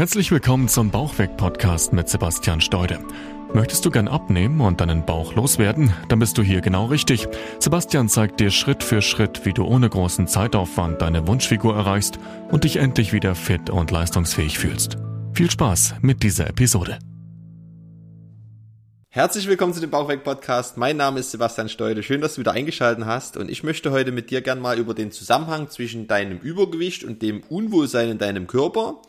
Herzlich willkommen zum Bauchweg-Podcast mit Sebastian Steude. Möchtest du gern abnehmen und deinen Bauch loswerden? Dann bist du hier genau richtig. Sebastian zeigt dir Schritt für Schritt, wie du ohne großen Zeitaufwand deine Wunschfigur erreichst und dich endlich wieder fit und leistungsfähig fühlst. Viel Spaß mit dieser Episode. Herzlich willkommen zu dem Bauchweg-Podcast. Mein Name ist Sebastian Steude. Schön, dass du wieder eingeschaltet hast. Und ich möchte heute mit dir gern mal über den Zusammenhang zwischen deinem Übergewicht und dem Unwohlsein in deinem Körper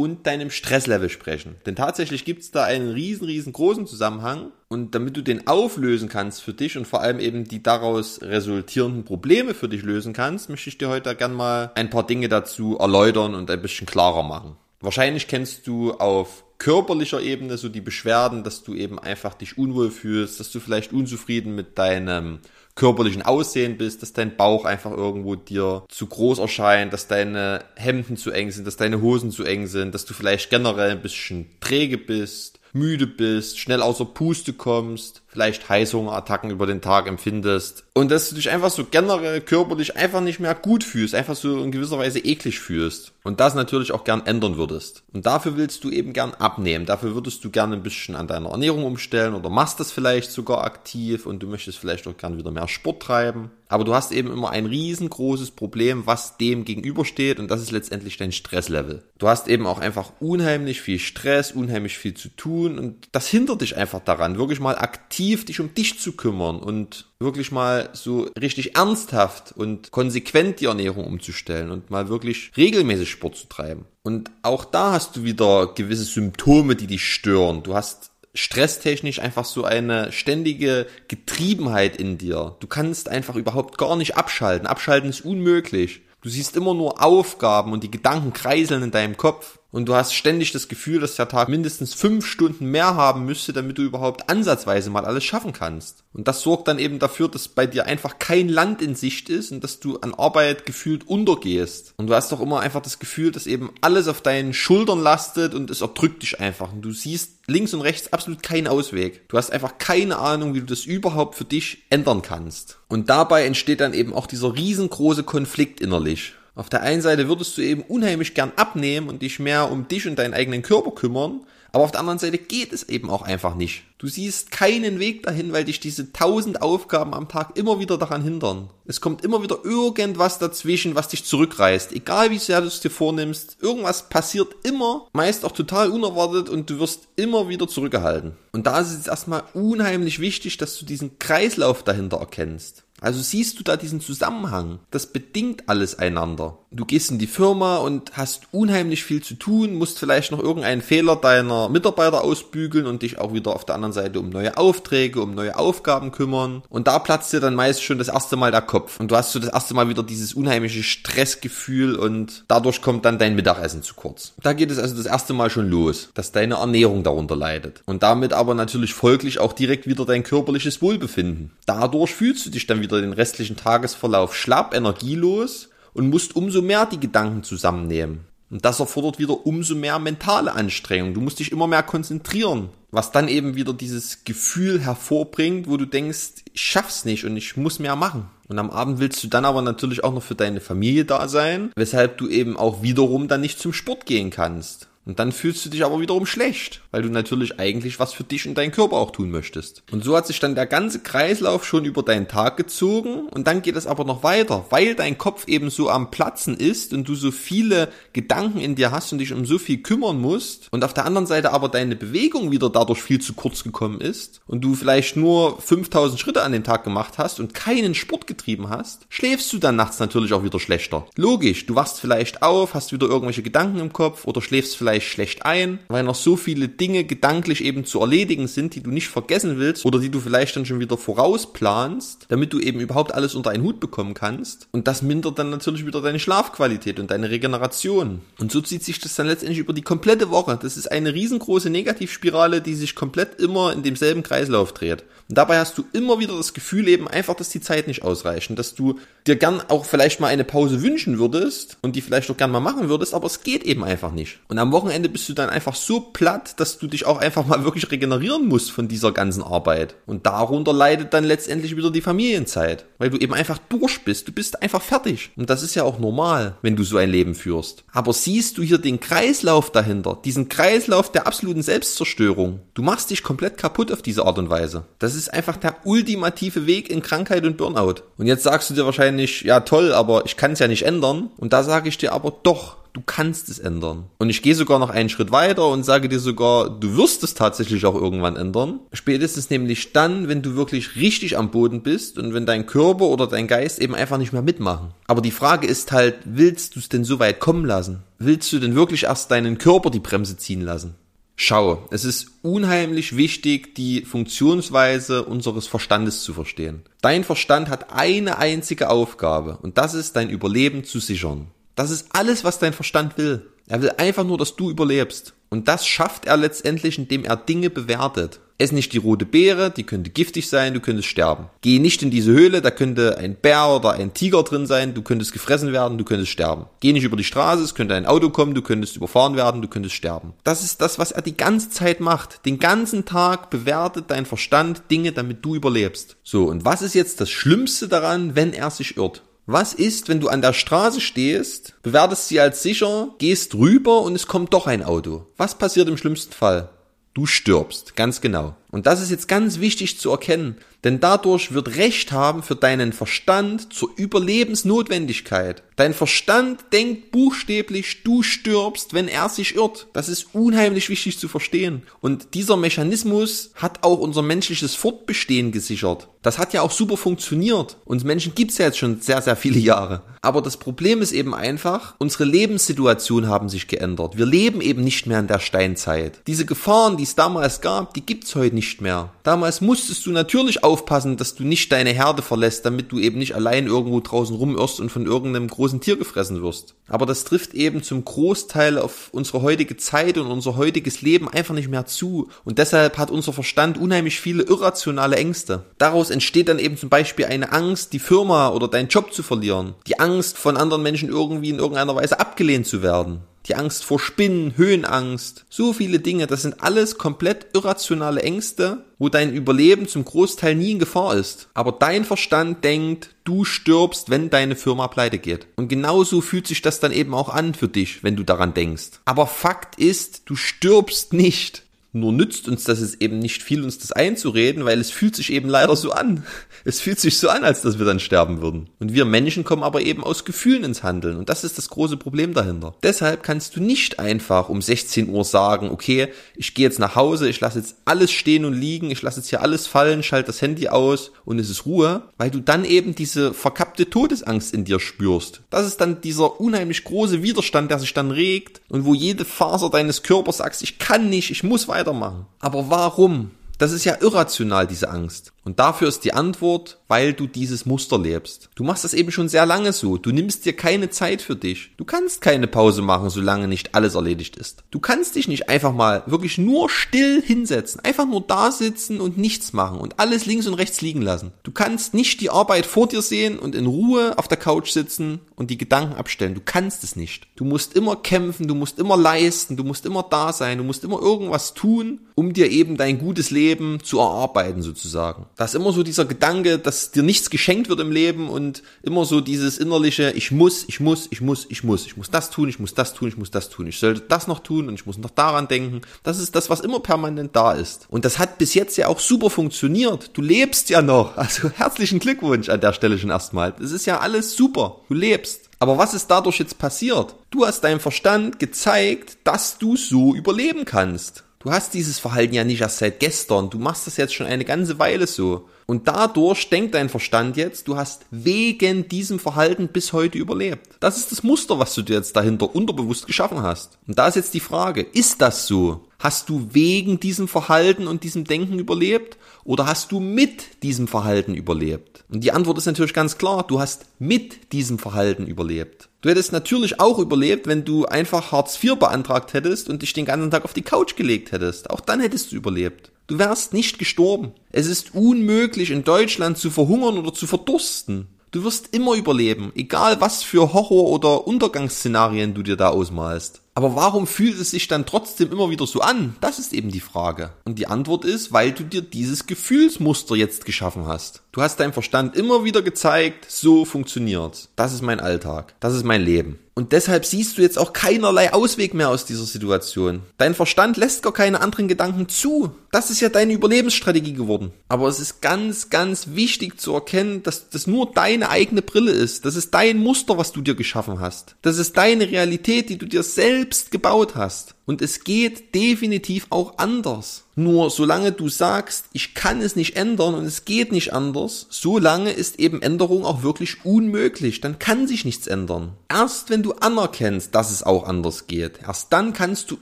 und deinem Stresslevel sprechen. Denn tatsächlich gibt es da einen riesen, riesengroßen Zusammenhang. Und damit du den auflösen kannst für dich und vor allem eben die daraus resultierenden Probleme für dich lösen kannst, möchte ich dir heute gern mal ein paar Dinge dazu erläutern und ein bisschen klarer machen. Wahrscheinlich kennst du auf körperlicher Ebene so die Beschwerden, dass du eben einfach dich unwohl fühlst, dass du vielleicht unzufrieden mit deinem körperlichen Aussehen bist, dass dein Bauch einfach irgendwo dir zu groß erscheint, dass deine Hemden zu eng sind, dass deine Hosen zu eng sind, dass du vielleicht generell ein bisschen träge bist, müde bist, schnell außer Puste kommst, vielleicht Heißhungerattacken über den Tag empfindest und dass du dich einfach so generell körperlich einfach nicht mehr gut fühlst, einfach so in gewisser Weise eklig fühlst und das natürlich auch gern ändern würdest. Und dafür willst du eben gern abnehmen, dafür würdest du gerne ein bisschen an deiner Ernährung umstellen oder machst das vielleicht sogar aktiv und du möchtest vielleicht auch gern wieder mehr Sport treiben. Aber du hast eben immer ein riesengroßes Problem, was dem gegenübersteht und das ist letztendlich dein Stresslevel. Du hast eben auch einfach unheimlich viel Stress, unheimlich viel zu tun und das hindert dich einfach daran, wirklich mal aktiv aktiv dich um dich zu kümmern und wirklich mal so richtig ernsthaft und konsequent die Ernährung umzustellen und mal wirklich regelmäßig Sport zu treiben. Und auch da hast du wieder gewisse Symptome, die dich stören. Du hast stresstechnisch einfach so eine ständige Getriebenheit in dir. Du kannst einfach überhaupt gar nicht abschalten. Abschalten ist unmöglich. Du siehst immer nur Aufgaben und die Gedanken kreiseln in deinem Kopf. Und du hast ständig das Gefühl, dass der Tag mindestens fünf Stunden mehr haben müsste, damit du überhaupt ansatzweise mal alles schaffen kannst. Und das sorgt dann eben dafür, dass bei dir einfach kein Land in Sicht ist und dass du an Arbeit gefühlt untergehst. Und du hast doch immer einfach das Gefühl, dass eben alles auf deinen Schultern lastet und es erdrückt dich einfach. Und du siehst links und rechts absolut keinen Ausweg. Du hast einfach keine Ahnung, wie du das überhaupt für dich ändern kannst. Und dabei entsteht dann eben auch dieser riesengroße Konflikt innerlich. Auf der einen Seite würdest du eben unheimlich gern abnehmen und dich mehr um dich und deinen eigenen Körper kümmern, aber auf der anderen Seite geht es eben auch einfach nicht. Du siehst keinen Weg dahin, weil dich diese tausend Aufgaben am Tag immer wieder daran hindern. Es kommt immer wieder irgendwas dazwischen, was dich zurückreißt. Egal wie sehr du es dir vornimmst, irgendwas passiert immer, meist auch total unerwartet und du wirst immer wieder zurückgehalten. Und da ist es erstmal unheimlich wichtig, dass du diesen Kreislauf dahinter erkennst. Also siehst du da diesen Zusammenhang. Das bedingt alles einander. Du gehst in die Firma und hast unheimlich viel zu tun, musst vielleicht noch irgendeinen Fehler deiner Mitarbeiter ausbügeln und dich auch wieder auf der anderen Seite um neue Aufträge, um neue Aufgaben kümmern. Und da platzt dir dann meist schon das erste Mal der Kopf. Und du hast so das erste Mal wieder dieses unheimliche Stressgefühl und dadurch kommt dann dein Mittagessen zu kurz. Da geht es also das erste Mal schon los, dass deine Ernährung darunter leidet. Und damit aber natürlich folglich auch direkt wieder dein körperliches Wohlbefinden. Dadurch fühlst du dich dann wieder wieder den restlichen Tagesverlauf schlapp, energielos und musst umso mehr die Gedanken zusammennehmen. Und das erfordert wieder umso mehr mentale Anstrengung. Du musst dich immer mehr konzentrieren, was dann eben wieder dieses Gefühl hervorbringt, wo du denkst, ich schaff's nicht und ich muss mehr machen. Und am Abend willst du dann aber natürlich auch noch für deine Familie da sein, weshalb du eben auch wiederum dann nicht zum Sport gehen kannst. Und dann fühlst du dich aber wiederum schlecht, weil du natürlich eigentlich was für dich und deinen Körper auch tun möchtest. Und so hat sich dann der ganze Kreislauf schon über deinen Tag gezogen und dann geht es aber noch weiter, weil dein Kopf eben so am Platzen ist und du so viele Gedanken in dir hast und dich um so viel kümmern musst und auf der anderen Seite aber deine Bewegung wieder dadurch viel zu kurz gekommen ist und du vielleicht nur 5000 Schritte an dem Tag gemacht hast und keinen Sport getrieben hast, schläfst du dann nachts natürlich auch wieder schlechter. Logisch, du wachst vielleicht auf, hast wieder irgendwelche Gedanken im Kopf oder schläfst vielleicht vielleicht schlecht ein, weil noch so viele Dinge gedanklich eben zu erledigen sind, die du nicht vergessen willst oder die du vielleicht dann schon wieder vorausplanst, damit du eben überhaupt alles unter einen Hut bekommen kannst. Und das mindert dann natürlich wieder deine Schlafqualität und deine Regeneration. Und so zieht sich das dann letztendlich über die komplette Woche. Das ist eine riesengroße Negativspirale, die sich komplett immer in demselben Kreislauf dreht. Und dabei hast du immer wieder das Gefühl eben einfach, dass die Zeit nicht ausreicht und dass du dir gern auch vielleicht mal eine Pause wünschen würdest und die vielleicht auch gern mal machen würdest, aber es geht eben einfach nicht. Und am Wochenende Wochenende bist du dann einfach so platt, dass du dich auch einfach mal wirklich regenerieren musst von dieser ganzen Arbeit. Und darunter leidet dann letztendlich wieder die Familienzeit, weil du eben einfach durch bist. Du bist einfach fertig. Und das ist ja auch normal, wenn du so ein Leben führst. Aber siehst du hier den Kreislauf dahinter, diesen Kreislauf der absoluten Selbstzerstörung. Du machst dich komplett kaputt auf diese Art und Weise. Das ist einfach der ultimative Weg in Krankheit und Burnout. Und jetzt sagst du dir wahrscheinlich, ja toll, aber ich kann es ja nicht ändern. Und da sage ich dir aber doch, du kannst es ändern. Und ich gehe sogar noch einen Schritt weiter und sage dir sogar, du wirst es tatsächlich auch irgendwann ändern. Spätestens nämlich dann, wenn du wirklich richtig am Boden bist und wenn dein Körper oder dein Geist eben einfach nicht mehr mitmachen. Aber die Frage ist halt, willst du es denn so weit kommen lassen? Willst du denn wirklich erst deinen Körper die Bremse ziehen lassen? Schau, es ist unheimlich wichtig, die Funktionsweise unseres Verstandes zu verstehen. Dein Verstand hat eine einzige Aufgabe und das ist dein Überleben zu sichern. Das ist alles, was dein Verstand will. Er will einfach nur, dass du überlebst. Und das schafft er letztendlich, indem er Dinge bewertet. Ess nicht die rote Beere, die könnte giftig sein, du könntest sterben. Geh nicht in diese Höhle, da könnte ein Bär oder ein Tiger drin sein, du könntest gefressen werden, du könntest sterben. Geh nicht über die Straße, es könnte ein Auto kommen, du könntest überfahren werden, du könntest sterben. Das ist das, was er die ganze Zeit macht. Den ganzen Tag bewertet dein Verstand Dinge, damit du überlebst. So, und was ist jetzt das Schlimmste daran, wenn er sich irrt? Was ist, wenn du an der Straße stehst, bewertest sie als sicher, gehst rüber und es kommt doch ein Auto? Was passiert im schlimmsten Fall? Du stirbst, ganz genau. Und das ist jetzt ganz wichtig zu erkennen, denn dadurch wird Recht haben für deinen Verstand zur Überlebensnotwendigkeit. Dein Verstand denkt buchstäblich, du stirbst, wenn er sich irrt. Das ist unheimlich wichtig zu verstehen. Und dieser Mechanismus hat auch unser menschliches Fortbestehen gesichert. Das hat ja auch super funktioniert. Uns Menschen gibt's ja jetzt schon sehr, sehr viele Jahre. Aber das Problem ist eben einfach, unsere Lebenssituationen haben sich geändert. Wir leben eben nicht mehr in der Steinzeit. Diese Gefahren, die es damals gab, die gibt's heute nicht mehr. Damals musstest du natürlich aufpassen, dass du nicht deine Herde verlässt, damit du eben nicht allein irgendwo draußen rumirrst und von irgendeinem großen Tier gefressen wirst. Aber das trifft eben zum Großteil auf unsere heutige Zeit und unser heutiges Leben einfach nicht mehr zu. Und deshalb hat unser Verstand unheimlich viele irrationale Ängste. Daraus entsteht dann eben zum Beispiel eine Angst, die Firma oder deinen Job zu verlieren. Die Angst, von anderen Menschen irgendwie in irgendeiner Weise abgelehnt zu werden die Angst vor Spinnen, Höhenangst, so viele Dinge, das sind alles komplett irrationale Ängste, wo dein Überleben zum Großteil nie in Gefahr ist. Aber dein Verstand denkt, du stirbst, wenn deine Firma pleite geht. Und genauso fühlt sich das dann eben auch an für dich, wenn du daran denkst. Aber Fakt ist, du stirbst nicht. Nur nützt uns das jetzt eben nicht viel, uns das einzureden, weil es fühlt sich eben leider so an. Es fühlt sich so an, als dass wir dann sterben würden. Und wir Menschen kommen aber eben aus Gefühlen ins Handeln. Und das ist das große Problem dahinter. Deshalb kannst du nicht einfach um 16 Uhr sagen, okay, ich gehe jetzt nach Hause, ich lasse jetzt alles stehen und liegen, ich lasse jetzt hier alles fallen, schalte das Handy aus und es ist Ruhe, weil du dann eben diese verkappte Todesangst in dir spürst. Das ist dann dieser unheimlich große Widerstand, der sich dann regt und wo jede Faser deines Körpers sagt, ich kann nicht, ich muss weitermachen. Aber warum? Das ist ja irrational, diese Angst. Und dafür ist die Antwort, weil du dieses Muster lebst. Du machst das eben schon sehr lange so. Du nimmst dir keine Zeit für dich. Du kannst keine Pause machen, solange nicht alles erledigt ist. Du kannst dich nicht einfach mal wirklich nur still hinsetzen. Einfach nur da sitzen und nichts machen und alles links und rechts liegen lassen. Du kannst nicht die Arbeit vor dir sehen und in Ruhe auf der Couch sitzen und die Gedanken abstellen. Du kannst es nicht. Du musst immer kämpfen, du musst immer leisten, du musst immer da sein, du musst immer irgendwas tun, um dir eben dein gutes Leben zu erarbeiten sozusagen. Da ist immer so dieser Gedanke, dass dir nichts geschenkt wird im Leben und immer so dieses innerliche, ich muss, ich muss, ich muss, ich muss, ich muss das tun, ich muss das tun, ich muss das tun, ich sollte das noch tun und ich muss noch daran denken. Das ist das, was immer permanent da ist. Und das hat bis jetzt ja auch super funktioniert. Du lebst ja noch. Also herzlichen Glückwunsch an der Stelle schon erstmal. Das ist ja alles super. Du lebst. Aber was ist dadurch jetzt passiert? Du hast deinem Verstand gezeigt, dass du so überleben kannst. Du hast dieses Verhalten ja nicht erst seit gestern, du machst das jetzt schon eine ganze Weile so. Und dadurch denkt dein Verstand jetzt, du hast wegen diesem Verhalten bis heute überlebt. Das ist das Muster, was du dir jetzt dahinter unterbewusst geschaffen hast. Und da ist jetzt die Frage, ist das so? Hast du wegen diesem Verhalten und diesem Denken überlebt oder hast du mit diesem Verhalten überlebt? Und die Antwort ist natürlich ganz klar, du hast mit diesem Verhalten überlebt. Du hättest natürlich auch überlebt, wenn du einfach Hartz IV beantragt hättest und dich den ganzen Tag auf die Couch gelegt hättest. Auch dann hättest du überlebt. Du wärst nicht gestorben. Es ist unmöglich, in Deutschland zu verhungern oder zu verdursten. Du wirst immer überleben, egal was für Horror- oder Untergangsszenarien du dir da ausmalst. Aber warum fühlt es sich dann trotzdem immer wieder so an? Das ist eben die Frage. Und die Antwort ist, weil du dir dieses Gefühlsmuster jetzt geschaffen hast. Du hast deinem Verstand immer wieder gezeigt, so funktioniert's. Das ist mein Alltag. Das ist mein Leben. Und deshalb siehst du jetzt auch keinerlei Ausweg mehr aus dieser Situation. Dein Verstand lässt gar keine anderen Gedanken zu. Das ist ja deine Überlebensstrategie geworden. Aber es ist ganz, ganz wichtig zu erkennen, dass das nur deine eigene Brille ist. Das ist dein Muster, was du dir geschaffen hast. Das ist deine Realität, die du dir selbst gebaut hast. Und es geht definitiv auch anders. Nur solange du sagst, ich kann es nicht ändern und es geht nicht anders, solange ist eben Änderung auch wirklich unmöglich. Dann kann sich nichts ändern. Erst wenn du anerkennst, dass es auch anders geht, erst dann kannst du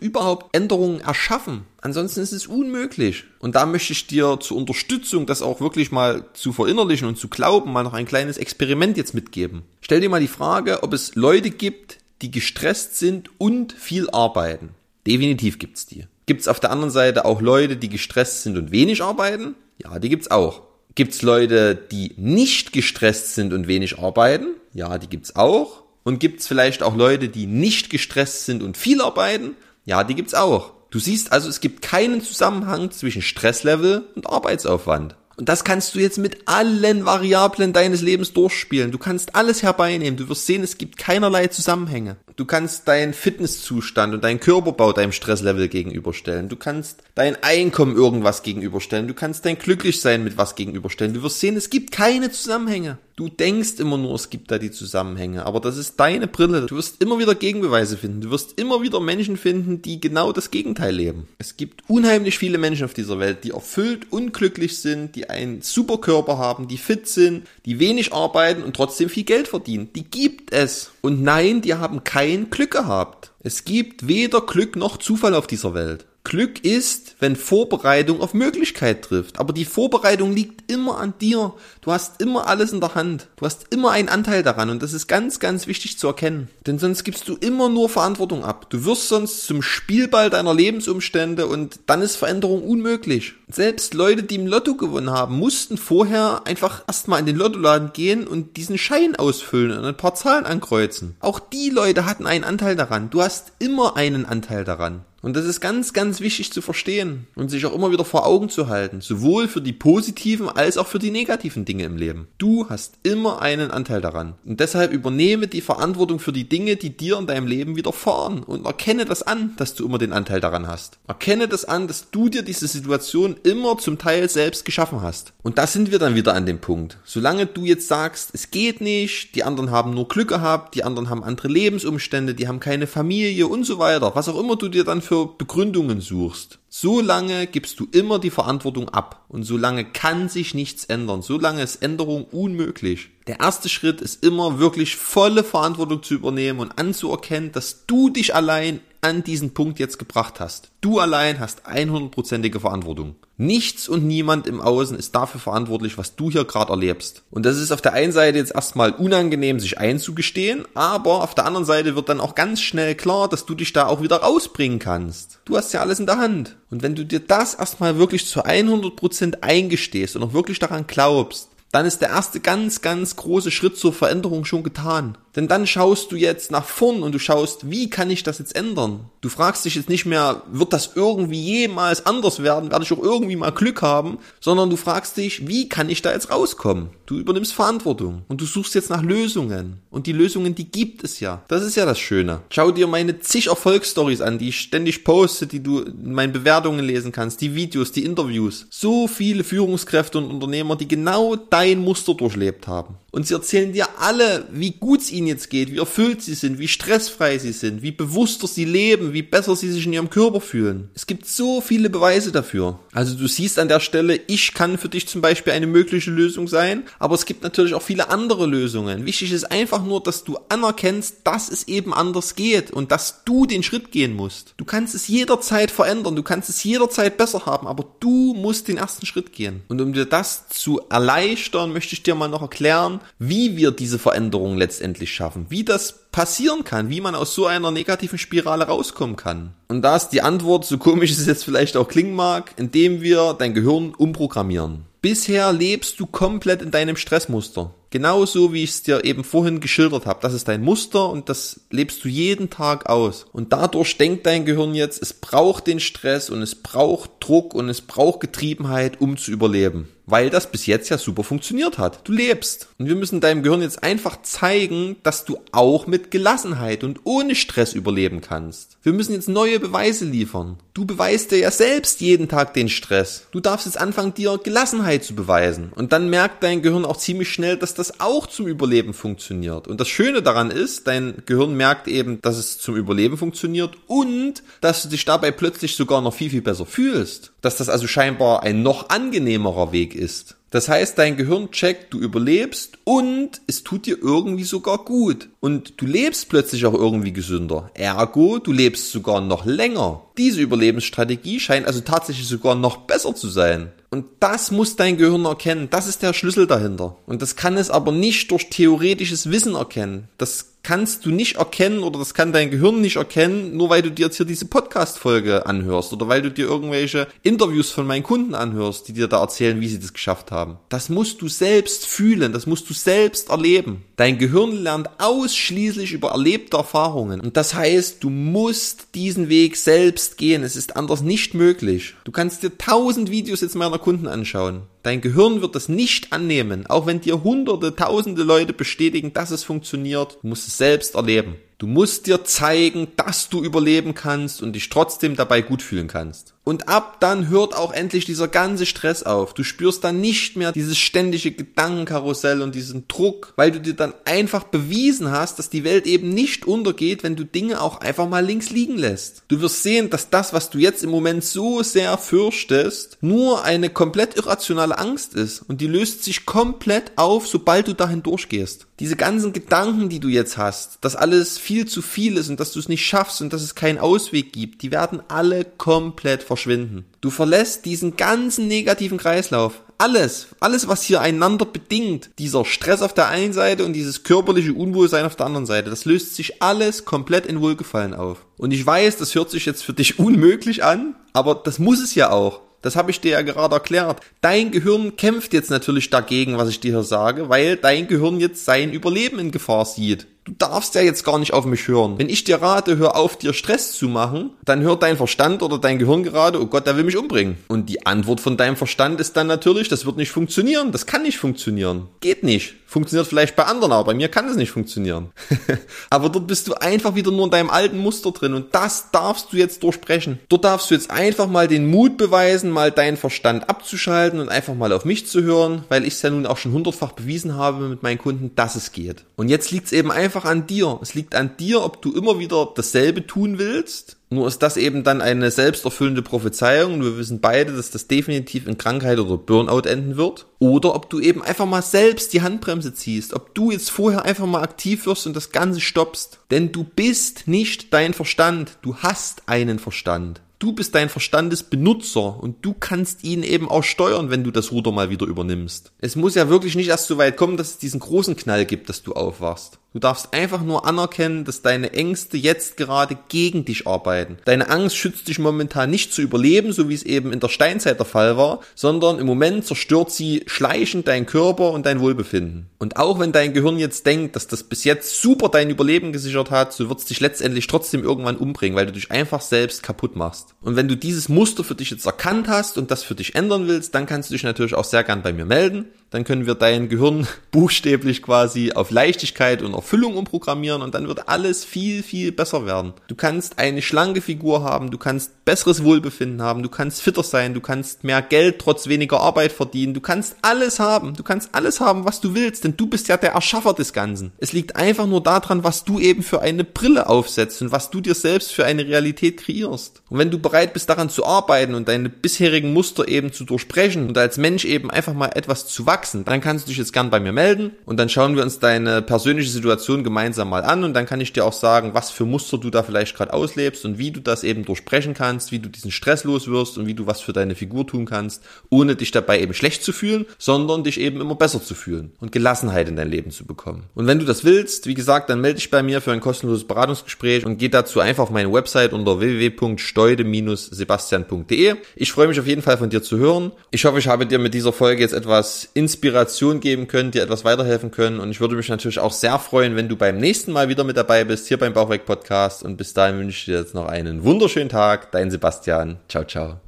überhaupt Änderungen erschaffen. Ansonsten ist es unmöglich. Und da möchte ich dir zur Unterstützung, das auch wirklich mal zu verinnerlichen und zu glauben, mal noch ein kleines Experiment jetzt mitgeben. Stell dir mal die Frage, ob es Leute gibt, die gestresst sind und viel arbeiten. Definitiv gibt's die. Gibt's auf der anderen Seite auch Leute, die gestresst sind und wenig arbeiten? Ja, die gibt's auch. Gibt's Leute, die nicht gestresst sind und wenig arbeiten? Ja, die gibt's auch. Und gibt's vielleicht auch Leute, die nicht gestresst sind und viel arbeiten? Ja, die gibt's auch. Du siehst also, es gibt keinen Zusammenhang zwischen Stresslevel und Arbeitsaufwand. Und das kannst du jetzt mit allen Variablen deines Lebens durchspielen. Du kannst alles herbeinehmen. Du wirst sehen, es gibt keinerlei Zusammenhänge. Du kannst deinen Fitnesszustand und deinen Körperbau deinem Stresslevel gegenüberstellen. Du kannst dein Einkommen irgendwas gegenüberstellen. Du kannst dein Glücklichsein mit was gegenüberstellen. Du wirst sehen, es gibt keine Zusammenhänge. Du denkst immer nur, es gibt da die Zusammenhänge, aber das ist deine Brille. Du wirst immer wieder Gegenbeweise finden. Du wirst immer wieder Menschen finden, die genau das Gegenteil leben. Es gibt unheimlich viele Menschen auf dieser Welt, die erfüllt und glücklich sind, die einen super Körper haben, die fit sind, die wenig arbeiten und trotzdem viel Geld verdienen. Die gibt es. Und nein, die haben kein Glück gehabt. Es gibt weder Glück noch Zufall auf dieser Welt. Glück ist, wenn Vorbereitung auf Möglichkeit trifft. Aber die Vorbereitung liegt immer an dir. Du hast immer alles in der Hand. Du hast immer einen Anteil daran. Und das ist ganz, ganz wichtig zu erkennen. Denn sonst gibst du immer nur Verantwortung ab. Du wirst sonst zum Spielball deiner Lebensumstände und dann ist Veränderung unmöglich. Selbst Leute, die im Lotto gewonnen haben, mussten vorher einfach erstmal in den Lottoladen gehen und diesen Schein ausfüllen und ein paar Zahlen ankreuzen. Auch die Leute hatten einen Anteil daran. Du hast immer einen Anteil daran. Und das ist ganz, ganz wichtig zu verstehen und sich auch immer wieder vor Augen zu halten. Sowohl für die positiven als auch für die negativen Dinge im Leben. Du hast immer einen Anteil daran. Und deshalb übernehme die Verantwortung für die Dinge, die dir in deinem Leben widerfahren. Und erkenne das an, dass du immer den Anteil daran hast. Erkenne das an, dass du dir diese Situation immer zum Teil selbst geschaffen hast. Und da sind wir dann wieder an dem Punkt. Solange du jetzt sagst, es geht nicht, die anderen haben nur Glück gehabt, die anderen haben andere Lebensumstände, die haben keine Familie und so weiter, was auch immer du dir dann für für Begründungen suchst, solange gibst du immer die Verantwortung ab und solange kann sich nichts ändern, solange ist Änderung unmöglich. Der erste Schritt ist immer wirklich volle Verantwortung zu übernehmen und anzuerkennen, dass du dich allein an diesen Punkt jetzt gebracht hast. Du allein hast 100%ige Verantwortung. Nichts und niemand im Außen ist dafür verantwortlich, was du hier gerade erlebst. Und das ist auf der einen Seite jetzt erstmal unangenehm, sich einzugestehen, aber auf der anderen Seite wird dann auch ganz schnell klar, dass du dich da auch wieder rausbringen kannst. Du hast ja alles in der Hand. Und wenn du dir das erstmal wirklich zu 100% eingestehst und auch wirklich daran glaubst, dann ist der erste ganz, ganz große Schritt zur Veränderung schon getan. Denn dann schaust du jetzt nach vorn und du schaust, wie kann ich das jetzt ändern? Du fragst dich jetzt nicht mehr, wird das irgendwie jemals anders werden? Werde ich auch irgendwie mal Glück haben? Sondern du fragst dich, wie kann ich da jetzt rauskommen? Du übernimmst Verantwortung und du suchst jetzt nach Lösungen. Und die Lösungen, die gibt es ja. Das ist ja das Schöne. Schau dir meine zig Erfolgsstories an, die ich ständig poste, die du in meinen Bewertungen lesen kannst, die Videos, die Interviews. So viele Führungskräfte und Unternehmer, die genau dein Muster durchlebt haben. Und sie erzählen dir alle, wie gut es ihnen jetzt geht, wie erfüllt sie sind, wie stressfrei sie sind, wie bewusster sie leben, wie besser sie sich in ihrem Körper fühlen. Es gibt so viele Beweise dafür. Also du siehst an der Stelle, ich kann für dich zum Beispiel eine mögliche Lösung sein, aber es gibt natürlich auch viele andere Lösungen. Wichtig ist einfach nur, dass du anerkennst, dass es eben anders geht und dass du den Schritt gehen musst. Du kannst es jederzeit verändern, du kannst es jederzeit besser haben, aber du musst den ersten Schritt gehen. Und um dir das zu erleichtern, möchte ich dir mal noch erklären, wie wir diese Veränderung letztendlich schaffen, wie das passieren kann, wie man aus so einer negativen Spirale rauskommen kann. Und da ist die Antwort, so komisch es jetzt vielleicht auch klingen mag, indem wir dein Gehirn umprogrammieren. Bisher lebst du komplett in deinem Stressmuster. Genauso wie ich es dir eben vorhin geschildert habe. Das ist dein Muster und das lebst du jeden Tag aus. Und dadurch denkt dein Gehirn jetzt, es braucht den Stress und es braucht Druck und es braucht Getriebenheit, um zu überleben weil das bis jetzt ja super funktioniert hat. Du lebst. Und wir müssen deinem Gehirn jetzt einfach zeigen, dass du auch mit Gelassenheit und ohne Stress überleben kannst. Wir müssen jetzt neue Beweise liefern. Du beweist dir ja selbst jeden Tag den Stress. Du darfst jetzt anfangen, dir Gelassenheit zu beweisen. Und dann merkt dein Gehirn auch ziemlich schnell, dass das auch zum Überleben funktioniert. Und das Schöne daran ist, dein Gehirn merkt eben, dass es zum Überleben funktioniert und dass du dich dabei plötzlich sogar noch viel, viel besser fühlst. Dass das also scheinbar ein noch angenehmerer Weg ist. Das heißt, dein Gehirn checkt, du überlebst und es tut dir irgendwie sogar gut. Und du lebst plötzlich auch irgendwie gesünder. Ergo, du lebst sogar noch länger. Diese Überlebensstrategie scheint also tatsächlich sogar noch besser zu sein. Und das muss dein Gehirn erkennen. Das ist der Schlüssel dahinter. Und das kann es aber nicht durch theoretisches Wissen erkennen. Das kannst du nicht erkennen oder das kann dein Gehirn nicht erkennen, nur weil du dir jetzt hier diese Podcast-Folge anhörst oder weil du dir irgendwelche Interviews von meinen Kunden anhörst, die dir da erzählen, wie sie das geschafft haben. Das musst du selbst fühlen, das musst du selbst erleben. Dein Gehirn lernt ausschließlich über erlebte Erfahrungen. Und das heißt, du musst diesen Weg selbst gehen. Es ist anders nicht möglich. Du kannst dir tausend Videos jetzt meiner Kunden anschauen. Dein Gehirn wird das nicht annehmen, auch wenn dir hunderte, tausende Leute bestätigen, dass es funktioniert. Du musst es selbst erleben. Du musst dir zeigen, dass du überleben kannst und dich trotzdem dabei gut fühlen kannst. Und ab dann hört auch endlich dieser ganze Stress auf. Du spürst dann nicht mehr dieses ständige Gedankenkarussell und diesen Druck, weil du dir dann einfach bewiesen hast, dass die Welt eben nicht untergeht, wenn du Dinge auch einfach mal links liegen lässt. Du wirst sehen, dass das, was du jetzt im Moment so sehr fürchtest, nur eine komplett irrationale Angst ist und die löst sich komplett auf, sobald du dahin durchgehst. Diese ganzen Gedanken, die du jetzt hast, dass alles viel zu viel ist und dass du es nicht schaffst und dass es keinen Ausweg gibt, die werden alle komplett verschwinden. Du verlässt diesen ganzen negativen Kreislauf. Alles, alles, was hier einander bedingt, dieser Stress auf der einen Seite und dieses körperliche Unwohlsein auf der anderen Seite, das löst sich alles komplett in Wohlgefallen auf. Und ich weiß, das hört sich jetzt für dich unmöglich an, aber das muss es ja auch. Das habe ich dir ja gerade erklärt. Dein Gehirn kämpft jetzt natürlich dagegen, was ich dir hier sage, weil dein Gehirn jetzt sein Überleben in Gefahr sieht du darfst ja jetzt gar nicht auf mich hören. Wenn ich dir rate, hör auf, dir Stress zu machen, dann hört dein Verstand oder dein Gehirn gerade, oh Gott, der will mich umbringen. Und die Antwort von deinem Verstand ist dann natürlich, das wird nicht funktionieren, das kann nicht funktionieren. Geht nicht. Funktioniert vielleicht bei anderen, aber bei mir kann es nicht funktionieren. aber dort bist du einfach wieder nur in deinem alten Muster drin und das darfst du jetzt durchbrechen. Dort darfst du jetzt einfach mal den Mut beweisen, mal deinen Verstand abzuschalten und einfach mal auf mich zu hören, weil ich es ja nun auch schon hundertfach bewiesen habe mit meinen Kunden, dass es geht. Und jetzt liegt es eben einfach einfach an dir. Es liegt an dir, ob du immer wieder dasselbe tun willst. Nur ist das eben dann eine selbsterfüllende Prophezeiung. Wir wissen beide, dass das definitiv in Krankheit oder Burnout enden wird. Oder ob du eben einfach mal selbst die Handbremse ziehst. Ob du jetzt vorher einfach mal aktiv wirst und das Ganze stoppst. Denn du bist nicht dein Verstand. Du hast einen Verstand. Du bist dein Verstandesbenutzer und du kannst ihn eben auch steuern, wenn du das Ruder mal wieder übernimmst. Es muss ja wirklich nicht erst so weit kommen, dass es diesen großen Knall gibt, dass du aufwachst. Du darfst einfach nur anerkennen, dass deine Ängste jetzt gerade gegen dich arbeiten. Deine Angst schützt dich momentan nicht zu überleben, so wie es eben in der Steinzeit der Fall war, sondern im Moment zerstört sie schleichend deinen Körper und dein Wohlbefinden. Und auch wenn dein Gehirn jetzt denkt, dass das bis jetzt super dein Überleben gesichert hat, so wird es dich letztendlich trotzdem irgendwann umbringen, weil du dich einfach selbst kaputt machst. Und wenn du dieses Muster für dich jetzt erkannt hast und das für dich ändern willst, dann kannst du dich natürlich auch sehr gern bei mir melden dann können wir dein Gehirn buchstäblich quasi auf Leichtigkeit und Erfüllung umprogrammieren und dann wird alles viel, viel besser werden. Du kannst eine schlanke Figur haben, du kannst besseres Wohlbefinden haben, du kannst fitter sein, du kannst mehr Geld trotz weniger Arbeit verdienen, du kannst alles haben, du kannst alles haben, was du willst, denn du bist ja der Erschaffer des Ganzen. Es liegt einfach nur daran, was du eben für eine Brille aufsetzt und was du dir selbst für eine Realität kreierst. Und wenn du bereit bist, daran zu arbeiten und deine bisherigen Muster eben zu durchbrechen und als Mensch eben einfach mal etwas zu wachsen, wachsen, dann kannst du dich jetzt gern bei mir melden und dann schauen wir uns deine persönliche Situation Situation gemeinsam mal an und dann kann ich dir auch sagen, was für Muster du da vielleicht gerade auslebst und wie du das eben durchbrechen kannst, wie du diesen Stress los und wie du was für deine Figur tun kannst, ohne dich dabei eben schlecht zu fühlen, sondern dich eben immer besser zu fühlen und Gelassenheit in dein Leben zu bekommen. Und wenn du das willst, wie gesagt, dann melde dich bei mir für ein kostenloses Beratungsgespräch und geh dazu einfach auf meine Website unter www.steude-sebastian.de. Ich freue mich auf jeden Fall von dir zu hören. Ich hoffe, ich habe dir mit dieser Folge jetzt etwas Inspiration geben können, dir etwas weiterhelfen können und ich würde mich natürlich auch sehr freuen, wenn du beim nächsten Mal wieder mit dabei bist, hier beim Bauchweg Podcast und bis dahin wünsche ich dir jetzt noch einen wunderschönen Tag. Dein Sebastian. Ciao, ciao.